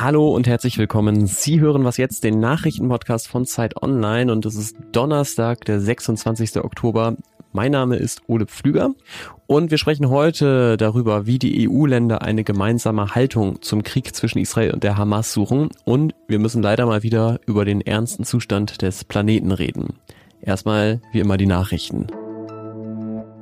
Hallo und herzlich willkommen. Sie hören was jetzt, den Nachrichtenpodcast von Zeit Online und es ist Donnerstag, der 26. Oktober. Mein Name ist Ole Pflüger und wir sprechen heute darüber, wie die EU-Länder eine gemeinsame Haltung zum Krieg zwischen Israel und der Hamas suchen und wir müssen leider mal wieder über den ernsten Zustand des Planeten reden. Erstmal wie immer die Nachrichten.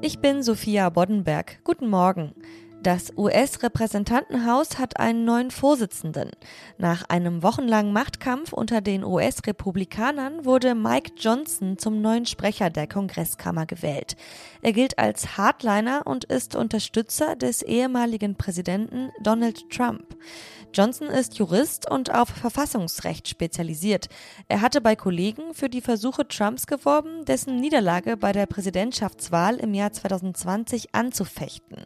Ich bin Sophia Boddenberg. Guten Morgen. Das US-Repräsentantenhaus hat einen neuen Vorsitzenden. Nach einem wochenlangen Machtkampf unter den US-Republikanern wurde Mike Johnson zum neuen Sprecher der Kongresskammer gewählt. Er gilt als Hardliner und ist Unterstützer des ehemaligen Präsidenten Donald Trump. Johnson ist Jurist und auf Verfassungsrecht spezialisiert. Er hatte bei Kollegen für die Versuche Trumps geworben, dessen Niederlage bei der Präsidentschaftswahl im Jahr 2020 anzufechten.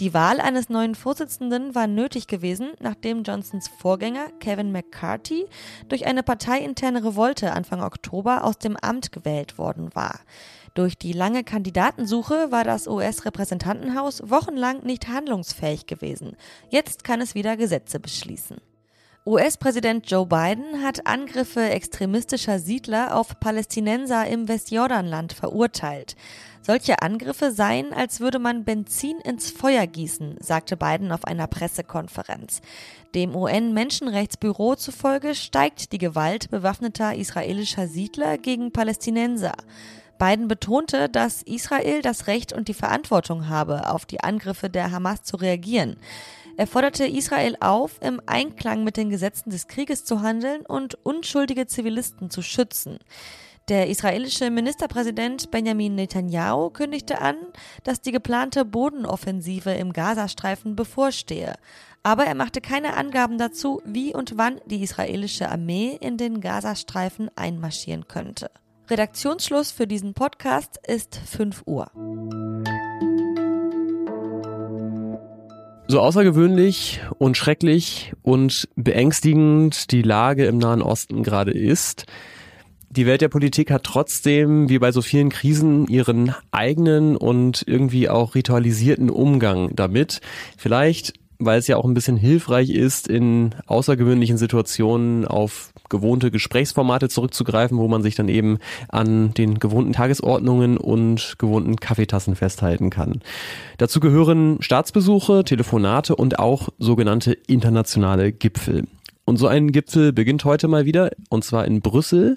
Die Wahl eines neuen Vorsitzenden war nötig gewesen, nachdem Johnsons Vorgänger Kevin McCarthy durch eine parteiinterne Revolte Anfang Oktober aus dem Amt gewählt worden war. Durch die lange Kandidatensuche war das US-Repräsentantenhaus wochenlang nicht handlungsfähig gewesen. Jetzt kann es wieder Gesetze beschließen. US-Präsident Joe Biden hat Angriffe extremistischer Siedler auf Palästinenser im Westjordanland verurteilt. Solche Angriffe seien, als würde man Benzin ins Feuer gießen, sagte Biden auf einer Pressekonferenz. Dem UN-Menschenrechtsbüro zufolge steigt die Gewalt bewaffneter israelischer Siedler gegen Palästinenser. Biden betonte, dass Israel das Recht und die Verantwortung habe, auf die Angriffe der Hamas zu reagieren. Er forderte Israel auf, im Einklang mit den Gesetzen des Krieges zu handeln und unschuldige Zivilisten zu schützen. Der israelische Ministerpräsident Benjamin Netanyahu kündigte an, dass die geplante Bodenoffensive im Gazastreifen bevorstehe. Aber er machte keine Angaben dazu, wie und wann die israelische Armee in den Gazastreifen einmarschieren könnte. Redaktionsschluss für diesen Podcast ist 5 Uhr. So außergewöhnlich und schrecklich und beängstigend die Lage im Nahen Osten gerade ist, die Welt der Politik hat trotzdem, wie bei so vielen Krisen, ihren eigenen und irgendwie auch ritualisierten Umgang damit. Vielleicht weil es ja auch ein bisschen hilfreich ist, in außergewöhnlichen Situationen auf gewohnte Gesprächsformate zurückzugreifen, wo man sich dann eben an den gewohnten Tagesordnungen und gewohnten Kaffeetassen festhalten kann. Dazu gehören Staatsbesuche, Telefonate und auch sogenannte internationale Gipfel. Und so ein Gipfel beginnt heute mal wieder, und zwar in Brüssel.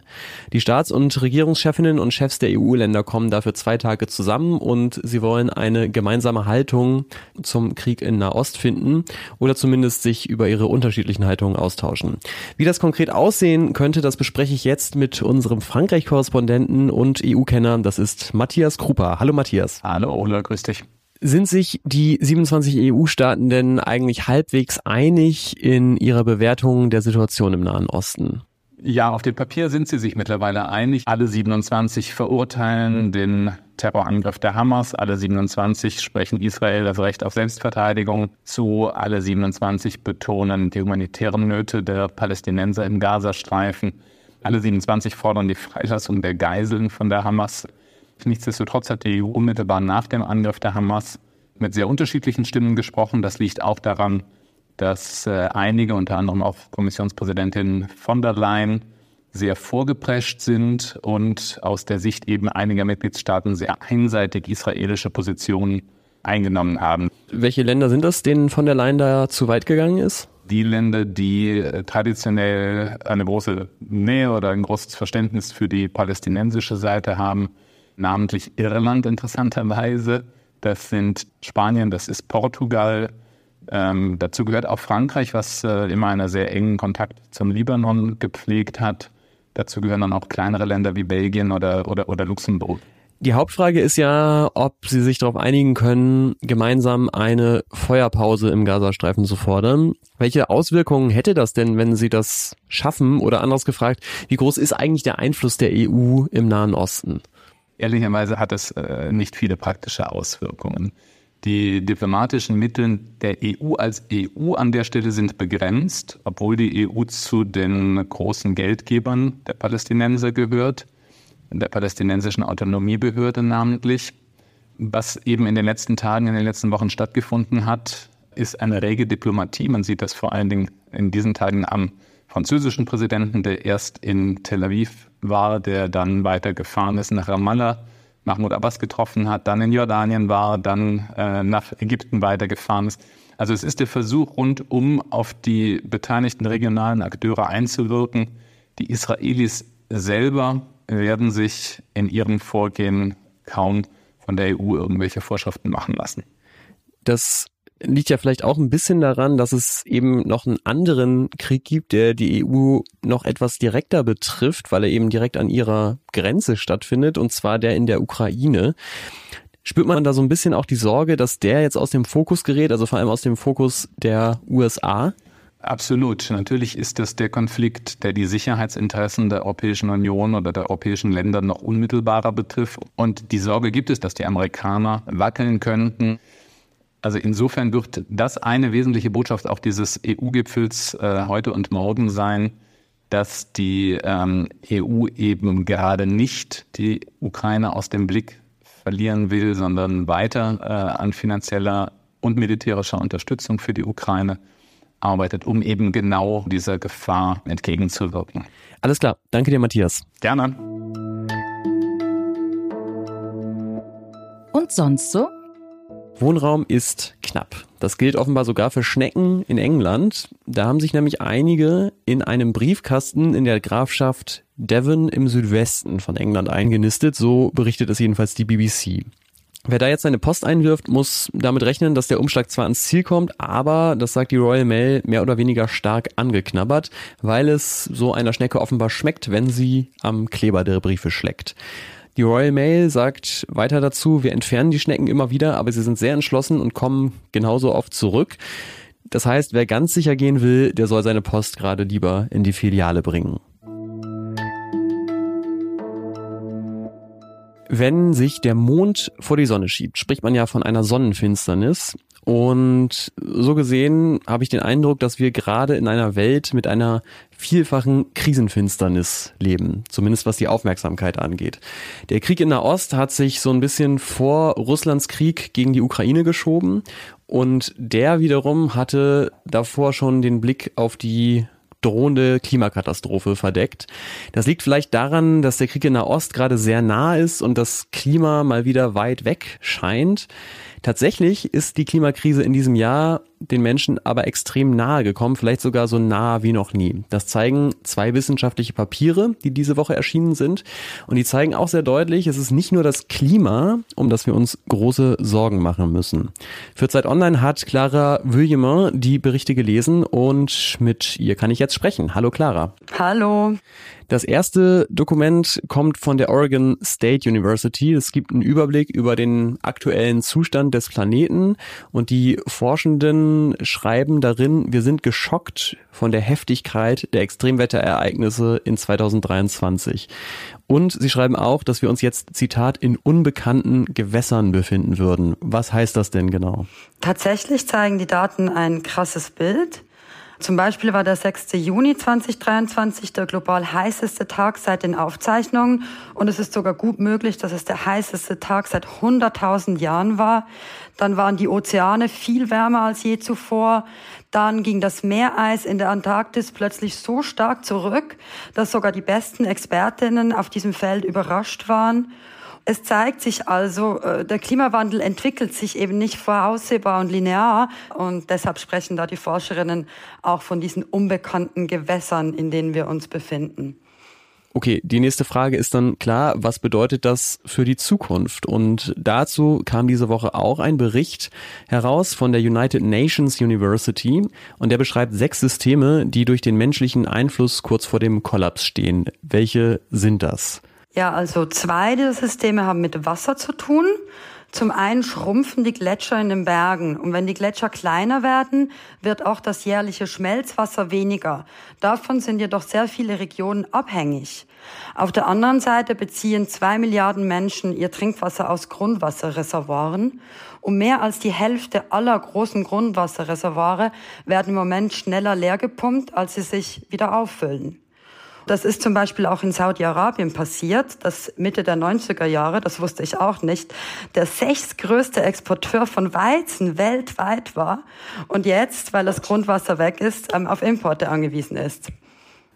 Die Staats- und Regierungschefinnen und Chefs der EU-Länder kommen dafür zwei Tage zusammen und sie wollen eine gemeinsame Haltung zum Krieg in Nahost finden oder zumindest sich über ihre unterschiedlichen Haltungen austauschen. Wie das konkret aussehen könnte, das bespreche ich jetzt mit unserem Frankreich-Korrespondenten und EU-Kenner. Das ist Matthias Krupa. Hallo Matthias. Hallo Ola, grüß dich. Sind sich die 27 EU-Staaten denn eigentlich halbwegs einig in ihrer Bewertung der Situation im Nahen Osten? Ja, auf dem Papier sind sie sich mittlerweile einig. Alle 27 verurteilen den Terrorangriff der Hamas. Alle 27 sprechen Israel das Recht auf Selbstverteidigung zu. Alle 27 betonen die humanitären Nöte der Palästinenser im Gazastreifen. Alle 27 fordern die Freilassung der Geiseln von der Hamas. Nichtsdestotrotz hat die EU unmittelbar nach dem Angriff der Hamas mit sehr unterschiedlichen Stimmen gesprochen. Das liegt auch daran, dass äh, einige, unter anderem auch Kommissionspräsidentin von der Leyen, sehr vorgeprescht sind und aus der Sicht eben einiger Mitgliedstaaten sehr einseitig israelische Positionen eingenommen haben. Welche Länder sind das, denen von der Leyen da zu weit gegangen ist? Die Länder, die äh, traditionell eine große Nähe oder ein großes Verständnis für die palästinensische Seite haben, namentlich Irland interessanterweise. Das sind Spanien, das ist Portugal. Ähm, dazu gehört auch Frankreich, was äh, immer einen sehr engen Kontakt zum Libanon gepflegt hat. Dazu gehören dann auch kleinere Länder wie Belgien oder, oder, oder Luxemburg. Die Hauptfrage ist ja, ob sie sich darauf einigen können, gemeinsam eine Feuerpause im Gazastreifen zu fordern. Welche Auswirkungen hätte das denn, wenn sie das schaffen? Oder anders gefragt, wie groß ist eigentlich der Einfluss der EU im Nahen Osten? Ehrlicherweise hat es äh, nicht viele praktische Auswirkungen. Die diplomatischen Mittel der EU als EU an der Stelle sind begrenzt, obwohl die EU zu den großen Geldgebern der Palästinenser gehört, der palästinensischen Autonomiebehörde namentlich. Was eben in den letzten Tagen, in den letzten Wochen stattgefunden hat, ist eine rege Diplomatie. Man sieht das vor allen Dingen in diesen Tagen am französischen Präsidenten, der erst in Tel Aviv war, der dann weitergefahren ist nach Ramallah, Mahmoud Abbas getroffen hat, dann in Jordanien war, dann äh, nach Ägypten weitergefahren ist. Also es ist der Versuch, rundum auf die beteiligten regionalen Akteure einzuwirken. Die Israelis selber werden sich in ihrem Vorgehen kaum von der EU irgendwelche Vorschriften machen lassen. Das liegt ja vielleicht auch ein bisschen daran, dass es eben noch einen anderen Krieg gibt, der die EU noch etwas direkter betrifft, weil er eben direkt an ihrer Grenze stattfindet, und zwar der in der Ukraine. Spürt man da so ein bisschen auch die Sorge, dass der jetzt aus dem Fokus gerät, also vor allem aus dem Fokus der USA? Absolut. Natürlich ist das der Konflikt, der die Sicherheitsinteressen der Europäischen Union oder der europäischen Länder noch unmittelbarer betrifft. Und die Sorge gibt es, dass die Amerikaner wackeln könnten. Also insofern wird das eine wesentliche Botschaft auch dieses EU-Gipfels äh, heute und morgen sein, dass die ähm, EU eben gerade nicht die Ukraine aus dem Blick verlieren will, sondern weiter äh, an finanzieller und militärischer Unterstützung für die Ukraine arbeitet, um eben genau dieser Gefahr entgegenzuwirken. Alles klar. Danke dir, Matthias. Gerne. Und sonst so? Wohnraum ist knapp. Das gilt offenbar sogar für Schnecken in England. Da haben sich nämlich einige in einem Briefkasten in der Grafschaft Devon im Südwesten von England eingenistet. So berichtet es jedenfalls die BBC. Wer da jetzt seine Post einwirft, muss damit rechnen, dass der Umschlag zwar ans Ziel kommt, aber, das sagt die Royal Mail, mehr oder weniger stark angeknabbert, weil es so einer Schnecke offenbar schmeckt, wenn sie am Kleber der Briefe schleckt. Die Royal Mail sagt weiter dazu, wir entfernen die Schnecken immer wieder, aber sie sind sehr entschlossen und kommen genauso oft zurück. Das heißt, wer ganz sicher gehen will, der soll seine Post gerade lieber in die Filiale bringen. Wenn sich der Mond vor die Sonne schiebt, spricht man ja von einer Sonnenfinsternis. Und so gesehen habe ich den Eindruck, dass wir gerade in einer Welt mit einer vielfachen Krisenfinsternis leben, zumindest was die Aufmerksamkeit angeht. Der Krieg in Nahost hat sich so ein bisschen vor Russlands Krieg gegen die Ukraine geschoben und der wiederum hatte davor schon den Blick auf die drohende Klimakatastrophe verdeckt. Das liegt vielleicht daran, dass der Krieg in Nahost gerade sehr nah ist und das Klima mal wieder weit weg scheint. Tatsächlich ist die Klimakrise in diesem Jahr den Menschen aber extrem nahe gekommen, vielleicht sogar so nah wie noch nie. Das zeigen zwei wissenschaftliche Papiere, die diese Woche erschienen sind. Und die zeigen auch sehr deutlich, es ist nicht nur das Klima, um das wir uns große Sorgen machen müssen. Für Zeit Online hat Clara Vuillemin die Berichte gelesen und mit ihr kann ich jetzt sprechen. Hallo Clara. Hallo. Das erste Dokument kommt von der Oregon State University. Es gibt einen Überblick über den aktuellen Zustand des Planeten und die Forschenden schreiben darin, wir sind geschockt von der Heftigkeit der Extremwetterereignisse in 2023. Und sie schreiben auch, dass wir uns jetzt, Zitat, in unbekannten Gewässern befinden würden. Was heißt das denn genau? Tatsächlich zeigen die Daten ein krasses Bild. Zum Beispiel war der 6. Juni 2023 der global heißeste Tag seit den Aufzeichnungen und es ist sogar gut möglich, dass es der heißeste Tag seit 100.000 Jahren war. Dann waren die Ozeane viel wärmer als je zuvor. Dann ging das Meereis in der Antarktis plötzlich so stark zurück, dass sogar die besten Expertinnen auf diesem Feld überrascht waren. Es zeigt sich also, äh, der Klimawandel entwickelt sich eben nicht voraussehbar und linear. Und deshalb sprechen da die Forscherinnen auch von diesen unbekannten Gewässern, in denen wir uns befinden. Okay, die nächste Frage ist dann klar, was bedeutet das für die Zukunft? Und dazu kam diese Woche auch ein Bericht heraus von der United Nations University und der beschreibt sechs Systeme, die durch den menschlichen Einfluss kurz vor dem Kollaps stehen. Welche sind das? Ja, also zwei dieser Systeme haben mit Wasser zu tun. Zum einen schrumpfen die Gletscher in den Bergen und wenn die Gletscher kleiner werden, wird auch das jährliche Schmelzwasser weniger. Davon sind jedoch sehr viele Regionen abhängig. Auf der anderen Seite beziehen zwei Milliarden Menschen ihr Trinkwasser aus Grundwasserreservoiren und mehr als die Hälfte aller großen Grundwasserreservoire werden im Moment schneller leer gepumpt, als sie sich wieder auffüllen. Das ist zum Beispiel auch in Saudi-Arabien passiert, dass Mitte der 90er Jahre, das wusste ich auch nicht, der sechstgrößte Exporteur von Weizen weltweit war und jetzt, weil das Grundwasser weg ist, ähm, auf Importe angewiesen ist.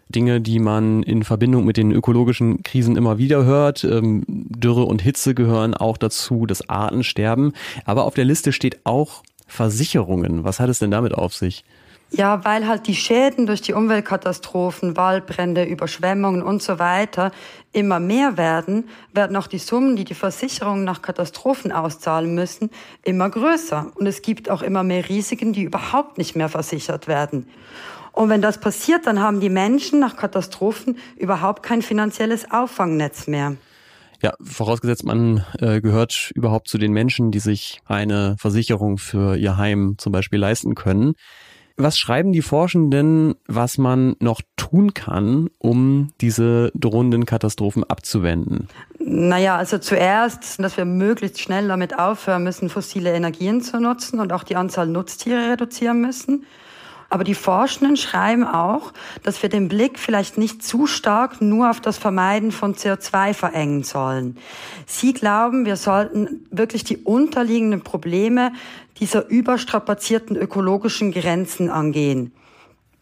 Dinge, die man in Verbindung mit den ökologischen Krisen immer wieder hört. Ähm, Dürre und Hitze gehören auch dazu, das Artensterben. Aber auf der Liste steht auch Versicherungen. Was hat es denn damit auf sich? Ja, weil halt die Schäden durch die Umweltkatastrophen, Waldbrände, Überschwemmungen und so weiter immer mehr werden, werden auch die Summen, die die Versicherungen nach Katastrophen auszahlen müssen, immer größer. Und es gibt auch immer mehr Risiken, die überhaupt nicht mehr versichert werden. Und wenn das passiert, dann haben die Menschen nach Katastrophen überhaupt kein finanzielles Auffangnetz mehr. Ja, vorausgesetzt, man äh, gehört überhaupt zu den Menschen, die sich eine Versicherung für ihr Heim zum Beispiel leisten können. Was schreiben die Forschenden, was man noch tun kann, um diese drohenden Katastrophen abzuwenden? Naja, also zuerst, dass wir möglichst schnell damit aufhören müssen, fossile Energien zu nutzen und auch die Anzahl Nutztiere reduzieren müssen. Aber die Forschenden schreiben auch, dass wir den Blick vielleicht nicht zu stark nur auf das Vermeiden von CO2 verengen sollen. Sie glauben, wir sollten wirklich die unterliegenden Probleme dieser überstrapazierten ökologischen Grenzen angehen.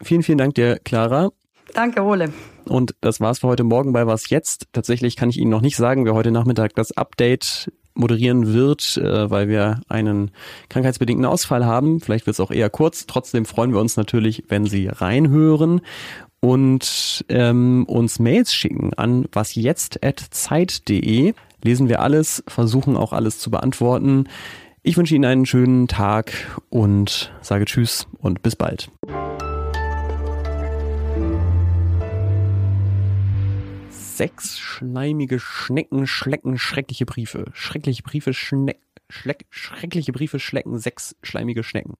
Vielen, vielen Dank dir, Clara. Danke, Ole. Und das war's für heute Morgen bei Was Jetzt. Tatsächlich kann ich Ihnen noch nicht sagen, wer heute Nachmittag das Update moderieren wird, äh, weil wir einen krankheitsbedingten Ausfall haben. Vielleicht wird es auch eher kurz. Trotzdem freuen wir uns natürlich, wenn Sie reinhören und ähm, uns Mails schicken an wasjetzt.zeit.de. Lesen wir alles, versuchen auch alles zu beantworten. Ich wünsche Ihnen einen schönen Tag und sage Tschüss und bis bald. sechs schleimige Schnecken schlecken schreckliche Briefe. Schreckliche Briefe schneck, schleck, schreckliche Briefe schlecken sechs schleimige Schnecken.